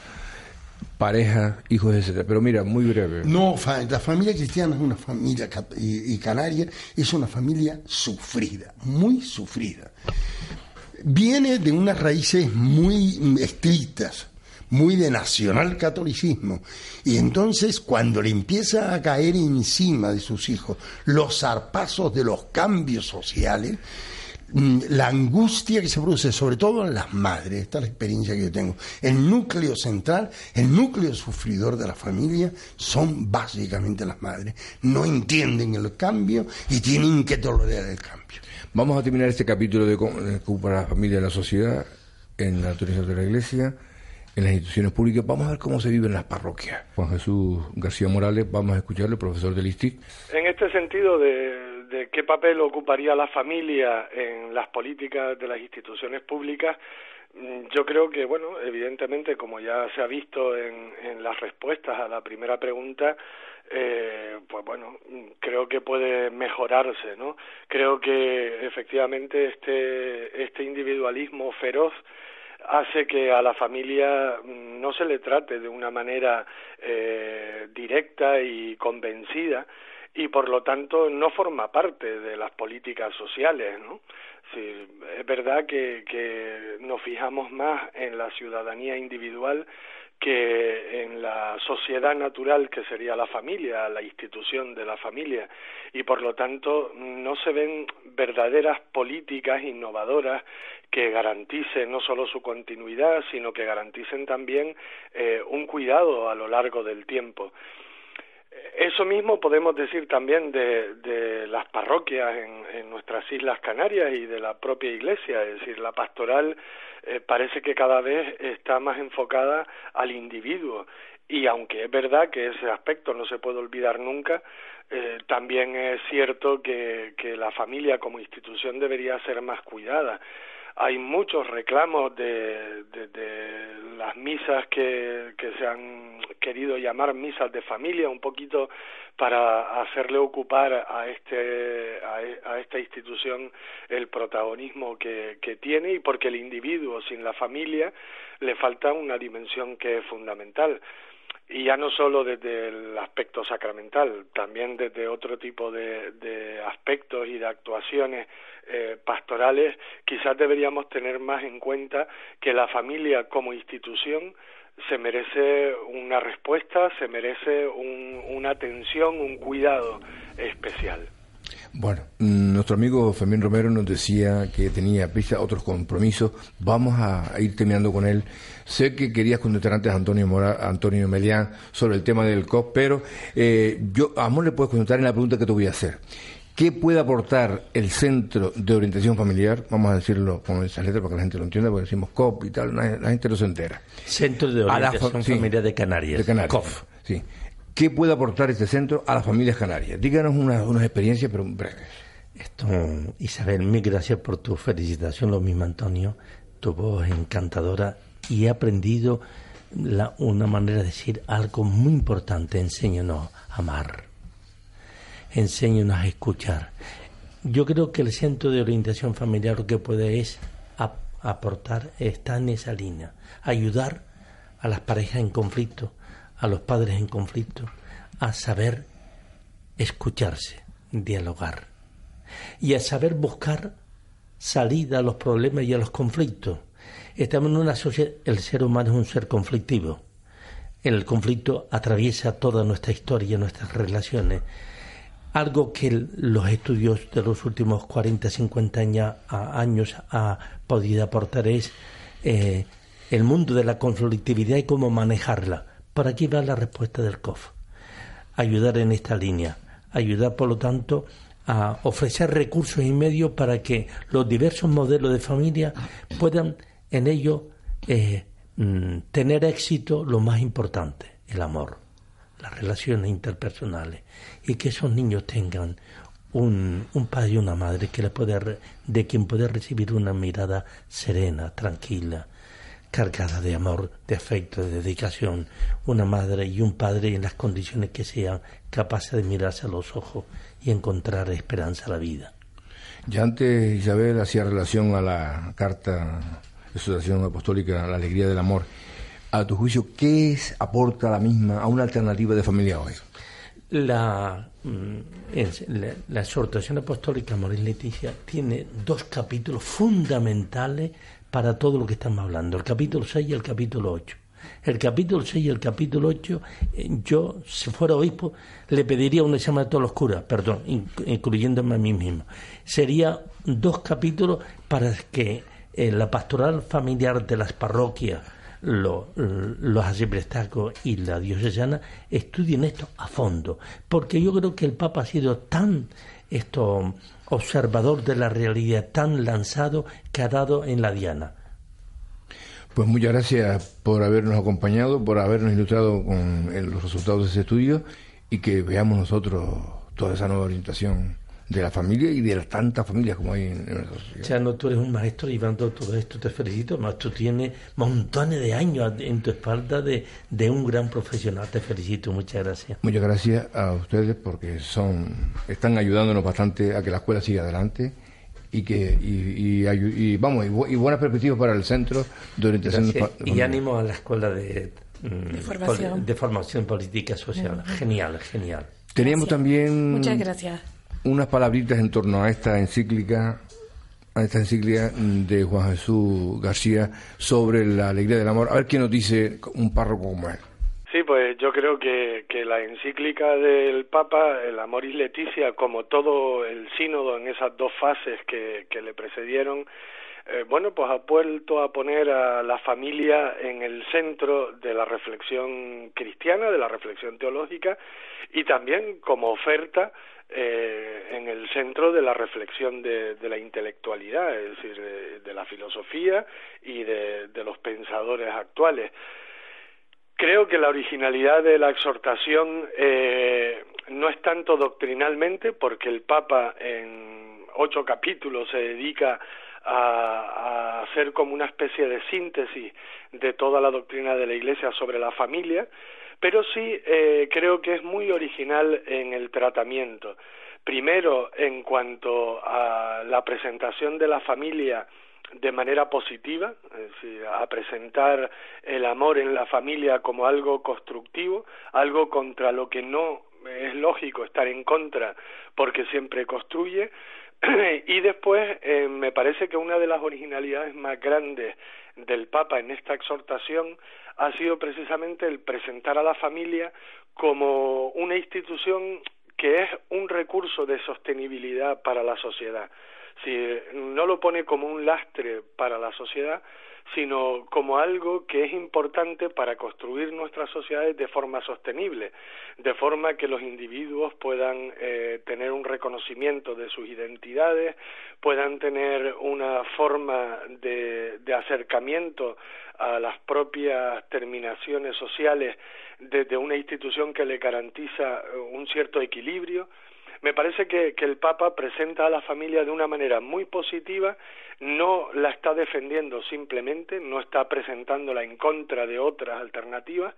pareja, hijos, etcétera? Pero mira, muy breve. No, la familia cristiana es una familia, y, canaria es una familia sufrida, muy sufrida. Viene de unas raíces muy estrictas, muy de nacional catolicismo. Y entonces cuando le empieza a caer encima de sus hijos los zarpazos de los cambios sociales, la angustia que se produce, sobre todo en las madres, esta es la experiencia que yo tengo, el núcleo central, el núcleo sufridor de la familia son básicamente las madres. No entienden el cambio y tienen que tolerar el cambio. Vamos a terminar este capítulo de para la familia y la sociedad en la autorización de la Iglesia en las instituciones públicas. Vamos a ver cómo se vive en las parroquias. Juan Jesús García Morales, vamos a escucharle, profesor del ISTIC. En este sentido de, de, qué papel ocuparía la familia en las políticas de las instituciones públicas, mm, yo creo que, bueno, evidentemente, como ya se ha visto en, en las respuestas a la primera pregunta, eh, pues bueno, creo que puede mejorarse, ¿no? Creo que efectivamente este, este individualismo feroz hace que a la familia no se le trate de una manera eh, directa y convencida y por lo tanto no forma parte de las políticas sociales, ¿no? Sí, es verdad que, que nos fijamos más en la ciudadanía individual que en la sociedad natural que sería la familia, la institución de la familia, y por lo tanto no se ven verdaderas políticas innovadoras que garanticen no solo su continuidad, sino que garanticen también eh, un cuidado a lo largo del tiempo. Eso mismo podemos decir también de, de las parroquias en, nuestras Islas Canarias y de la propia Iglesia, es decir, la pastoral eh, parece que cada vez está más enfocada al individuo. Y aunque es verdad que ese aspecto no se puede olvidar nunca, eh, también es cierto que, que la familia como institución debería ser más cuidada hay muchos reclamos de, de, las misas que, que, se han querido llamar misas de familia, un poquito para hacerle ocupar a, este, a, a esta institución el protagonismo que, que tiene y porque el individuo sin la familia le falta una dimensión que es fundamental y ya no solo desde el aspecto sacramental, también desde otro tipo de, aspectos y de actuaciones eh, pastorales, quizás deberíamos tener más en cuenta que la familia como institución se merece una respuesta, se merece un, una atención, un cuidado especial. Bueno, nuestro amigo Fermín Romero nos decía que tenía prisa, otros compromisos. Vamos a ir terminando con él. Sé que querías contestar antes a Antonio, Mora, Antonio Melián sobre el tema del COP, pero eh, yo, a Amor le puedes contestar en la pregunta que te voy a hacer. ¿Qué puede aportar el Centro de Orientación Familiar? Vamos a decirlo con esas letras para que la gente lo entienda, porque decimos COP y tal, la, gente no se entera. Centro de Orientación Familiar de Canarias. De Canarias. COF. Sí. ¿Qué puede aportar este centro a las familias canarias? Díganos unas una experiencias, pero breves. Esto, Isabel, mil gracias por tu felicitación, lo mismo Antonio, tu voz encantadora. Y he aprendido la, una manera de decir algo muy importante, enséñanos a amar, enséñanos a escuchar. Yo creo que el centro de orientación familiar lo que puede es ap aportar, está en esa línea, ayudar a las parejas en conflicto, a los padres en conflicto a saber escucharse, dialogar y a saber buscar salida a los problemas y a los conflictos. Estamos en una sociedad, el ser humano es un ser conflictivo. El conflicto atraviesa toda nuestra historia, nuestras relaciones. Algo que los estudios de los últimos 40, 50 años, años ha podido aportar es eh, el mundo de la conflictividad y cómo manejarla. Por aquí va la respuesta del COF. Ayudar en esta línea. Ayudar, por lo tanto, a ofrecer recursos y medios para que los diversos modelos de familia puedan en ello eh, mm, tener éxito lo más importante, el amor, las relaciones interpersonales, y que esos niños tengan un, un padre y una madre que le puede, de quien puede recibir una mirada serena, tranquila, cargada de amor, de afecto, de dedicación, una madre y un padre en las condiciones que sean capaces de mirarse a los ojos y encontrar esperanza a la vida. Ya antes Isabel hacía relación a la carta de Asociación Apostólica La Alegría del Amor. A tu juicio, ¿qué es, aporta la misma a una alternativa de familia hoy? La, mm, la, la, exhortación apostólica y Leticia tiene dos capítulos fundamentales para todo lo que estamos hablando, el capítulo 6 y el capítulo 8. El capítulo 6 y el capítulo 8, eh, yo, si fuera obispo, le pediría un examen a todos los curas, perdón, incluyéndome a mí mismo. Sería dos capítulos para que eh, la pastoral familiar de las parroquias, los arciprestacos y la diocesana estudien esto a fondo, porque yo creo que el Papa ha sido tan esto observador de la realidad tan lanzado que ha dado en la Diana. Pues muchas gracias por habernos acompañado, por habernos ilustrado con los resultados de ese estudio y que veamos nosotros toda esa nueva orientación de la familia y de las tantas familias como hay en, nuestra sociedad. Chano, tú eres un maestro llevando todo esto, te felicito. Más tú tienes montones de años en tu espalda de, de un gran profesional, te felicito, muchas gracias. Muchas gracias a ustedes porque son están ayudándonos bastante a que la escuela siga adelante y que y, y, vamos y, buenas perspectivas para el centro de orientación y ánimo a la escuela de, mm, de, formación. política social genial genial teníamos también muchas gracias unas palabritas en torno a esta encíclica a esta encíclica de Juan Jesús García sobre la alegría del amor. A ver qué nos dice un párroco como él. Sí, pues yo creo que, que la encíclica del Papa, el Amoris Leticia, como todo el sínodo en esas dos fases que, que le precedieron, eh, bueno, pues ha vuelto a poner a la familia en el centro de la reflexión cristiana, de la reflexión teológica, y también como oferta eh, en el centro de la reflexión de, la intelectualidad, es decir, de, de la filosofía y de, de los pensadores actuales. Creo que la originalidad de la exhortación eh, no es tanto doctrinalmente, porque el Papa en ocho capítulos se dedica a, a, hacer como una especie de síntesis de toda la doctrina de la Iglesia sobre la familia, pero sí eh, creo que es muy original en el tratamiento. Primero, en cuanto a la presentación de la familia de manera positiva, es decir, a presentar el amor en la familia como algo constructivo, algo contra lo que no es lógico estar en contra porque siempre construye. <clears throat> y después eh, me parece que una de las originalidades más grandes del Papa en esta exhortación ha sido precisamente el presentar a la familia como una institución que es un recurso de sostenibilidad para la sociedad si no lo pone como un lastre para la sociedad, sino como algo que es importante para construir nuestras sociedades de forma sostenible, de forma que los individuos puedan eh, tener un reconocimiento de sus identidades, puedan tener una forma de, de acercamiento a las propias terminaciones sociales desde una institución que le garantiza un cierto equilibrio, me parece que, que el Papa presenta a la familia de una manera muy positiva, no la está defendiendo simplemente, no está presentándola en contra de otras alternativas,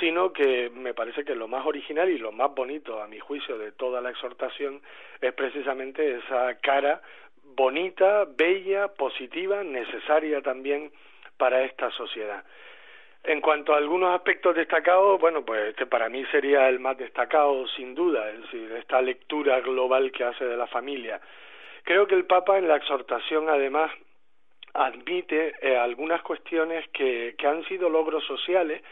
sino que me parece que lo más original y lo más bonito, a mi juicio, de toda la exhortación es precisamente esa cara bonita, bella, positiva, necesaria también para esta sociedad. En cuanto a algunos aspectos destacados, bueno, pues este para mí sería el más destacado, sin duda, es decir, esta lectura global que hace de la familia. Creo que el Papa en la exhortación, además, admite eh, algunas cuestiones que, que han sido logros sociales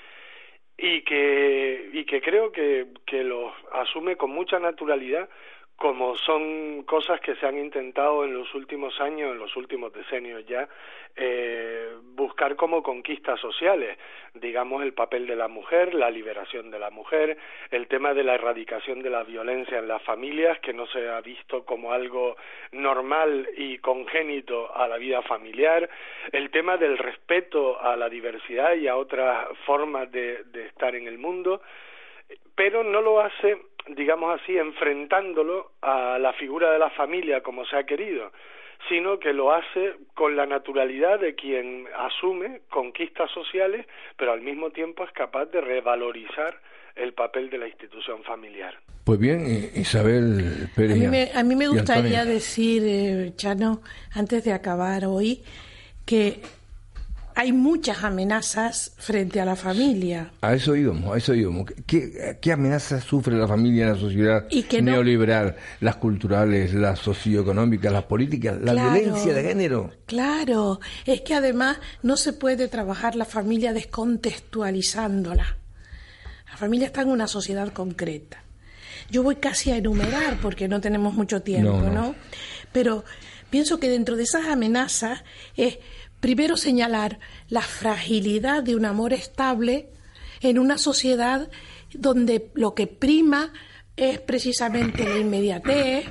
y que, y que creo que, que los asume con mucha naturalidad como son cosas que se han intentado en los últimos años, en los últimos decenios ya, eh, buscar como conquistas sociales, digamos el papel de la mujer, la liberación de la mujer, el tema de la erradicación de la violencia en las familias, que no se ha visto como algo normal y congénito a la vida familiar, el tema del respeto a la diversidad y a otras formas de estar en el mundo, pero no lo hace digamos así, enfrentándolo a la figura de la familia como se ha querido, sino que lo hace con la naturalidad de quien asume conquistas sociales, pero al mismo tiempo es capaz de revalorizar el papel de la institución familiar. Pues bien, eh, Isabel Pérez. A mí me, gustaría decir, eh, Chano, antes de acabar hoy, que hay muchas amenazas frente a la familia. A eso íbamos, a eso íbamos. ¿Qué, amenazas sufre la familia en la sociedad neoliberal? Las culturales, las socioeconómicas, las políticas, la violencia de género. Claro, es que además no se puede trabajar la familia descontextualizándola. La familia está en una sociedad concreta. Yo voy casi a enumerar porque no tenemos mucho tiempo, ¿no? Pero pienso que dentro de esas amenazas es Primero señalar la fragilidad de un amor estable en una sociedad donde lo que prima es precisamente la inmediatez,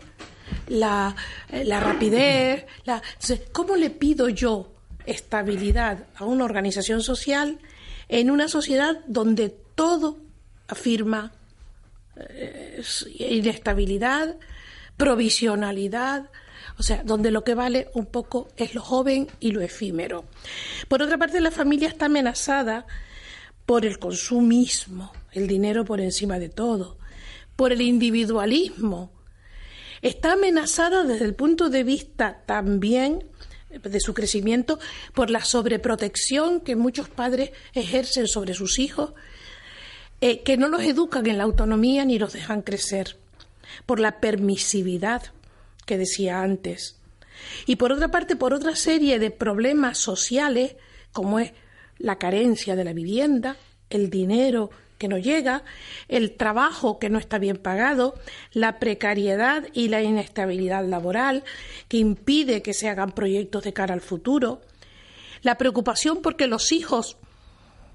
la, rapidez. La... ¿Cómo le pido yo estabilidad a una organización social en una sociedad donde todo afirma eh, inestabilidad, provisionalidad, o sea, donde lo que vale un poco es lo joven y lo efímero. Por otra parte, la familia está amenazada por el consumismo, el dinero por encima de todo, por el individualismo. Está amenazada desde el punto de vista también de su crecimiento por la sobreprotección que muchos padres ejercen sobre sus hijos, eh, que no los educan en la autonomía ni los dejan crecer, por la permisividad, que decía antes. Y por otra parte, por otra serie de problemas sociales, como es la carencia de la vivienda, el dinero que no llega, el trabajo que no está bien pagado, la precariedad y la inestabilidad laboral que impide que se hagan proyectos de cara al futuro, la preocupación porque los hijos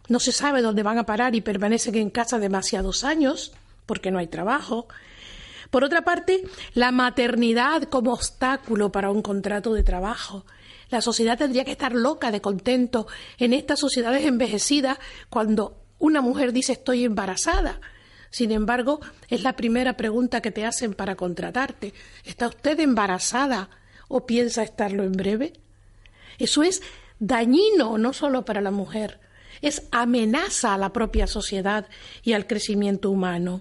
no se sabe dónde van a parar y permanecen en casa demasiados años porque no hay trabajo, por otra parte, la maternidad como obstáculo para un contrato de trabajo. La sociedad tendría que estar loca de contento en estas sociedades envejecidas cuando una mujer dice estoy embarazada. Sin embargo, es la primera pregunta que te hacen para contratarte. ¿Está usted embarazada o piensa estarlo en breve? Eso es dañino no solo para la mujer, es amenaza a la propia sociedad y al crecimiento humano.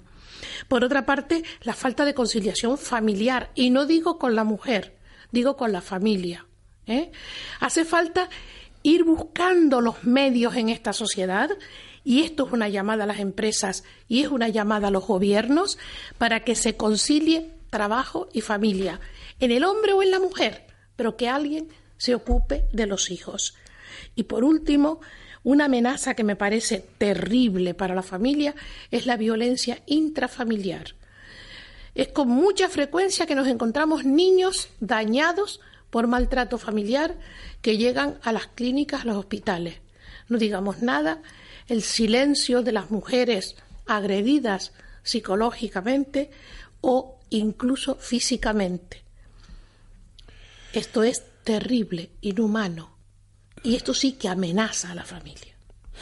Por otra parte, la falta de conciliación familiar, y no digo con la mujer, digo con la familia. ¿eh? Hace falta ir buscando los medios en esta sociedad y esto es una llamada a las empresas y es una llamada a los gobiernos para que se concilie trabajo y familia, en el hombre o en la mujer, pero que alguien se ocupe de los hijos. Y por último, una amenaza que me parece terrible para la familia es la violencia intrafamiliar. Es con mucha frecuencia que nos encontramos niños dañados por maltrato familiar que llegan a las clínicas, a los hospitales. No digamos nada, el silencio de las mujeres agredidas psicológicamente o incluso físicamente. Esto es terrible, inhumano. Y esto sí que amenaza a la familia.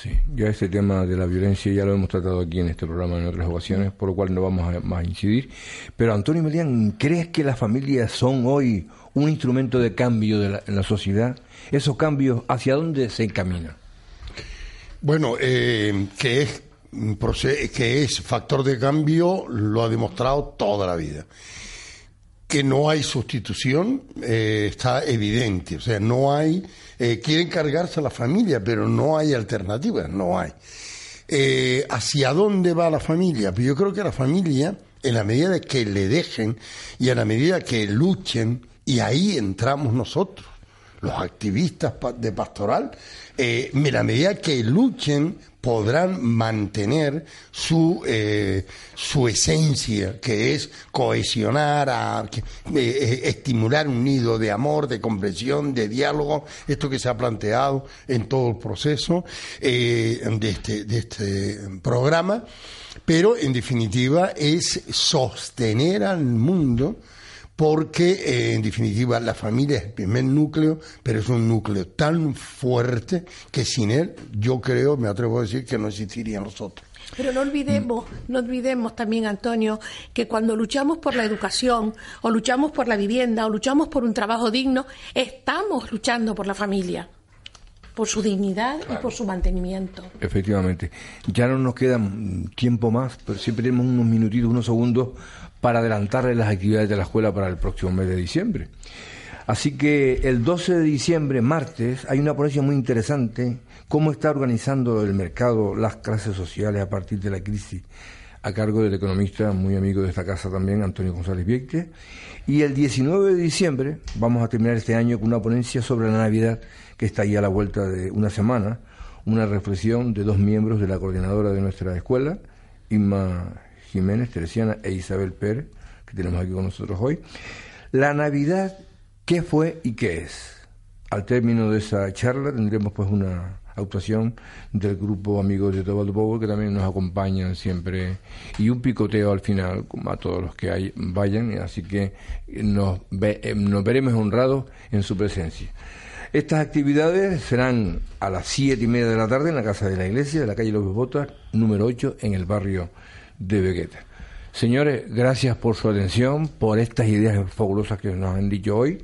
Sí, ya este tema de la violencia ya lo hemos tratado aquí en este programa en otras ocasiones, por lo cual no vamos a más incidir. Pero Antonio Melián, ¿crees que las familias son hoy un instrumento de cambio de en la sociedad? ¿Esos cambios hacia dónde se encaminan? Bueno, eh, que, es, que es factor de cambio lo ha demostrado toda la vida que no hay sustitución eh, está evidente, o sea, no hay, eh, quieren cargarse a la familia, pero no hay alternativa, no hay. Eh, ¿Hacia dónde va la familia? Pues yo creo que la familia, en la medida de que le dejen y en la medida que luchen, y ahí entramos nosotros, los activistas de pastoral, eh, en la medida que luchen podrán mantener su, eh, su esencia, que es cohesionar, a, eh, eh, estimular un nido de amor, de comprensión, de diálogo, esto que se ha planteado en todo el proceso de, este, de este programa, pero en definitiva es sostener al mundo porque eh, en definitiva la familia es el primer núcleo, pero es un núcleo tan fuerte que sin él yo creo, me atrevo a decir que no existirían los otros. Pero no olvidemos, no olvidemos también, Antonio, que cuando luchamos por la educación, o luchamos por la vivienda, o luchamos por un trabajo digno, estamos luchando por la familia, por su dignidad y por su mantenimiento. Efectivamente. Ya no nos queda tiempo más, pero siempre tenemos unos minutitos, unos segundos para adelantarle las actividades de la escuela para el próximo mes de diciembre. Así que el 12 de diciembre, martes, hay una ponencia muy interesante, cómo está organizando el mercado las clases sociales a partir de la crisis, a cargo del economista muy amigo de esta casa también, Antonio González Vieque. Y el 19 de diciembre vamos a terminar este año con una ponencia sobre la Navidad, que está ahí a la vuelta de una semana, una reflexión de dos miembros de la coordinadora de nuestra escuela, Inma Jiménez, Teresiana e Isabel Pérez, que tenemos aquí con nosotros hoy. La Navidad, ¿qué fue y qué es? Al término de esa charla tendremos pues una actuación del grupo Amigos de Tobaldo Power que también nos acompañan siempre y un picoteo al final como a todos los que hay, vayan así que nos, eh, nos veremos honrados en su presencia estas actividades serán a las siete y media de la tarde en la Casa de la Iglesia de la calle Los Botas, número 8, en el barrio de Vegeta. Señores, gracias por su atención, por estas ideas fabulosas que nos han dicho hoy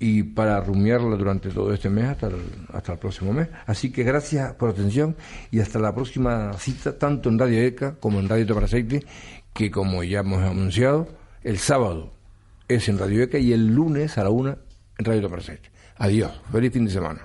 y para rumiarla durante todo este mes hasta el, hasta el próximo mes. Así que gracias por atención y hasta la próxima cita, tanto en Radio ECA como en Radio Aceite, que como ya hemos anunciado, el sábado es en Radio ECA y el lunes a la una en Radio Aceite. Adiós, feliz fin de semana.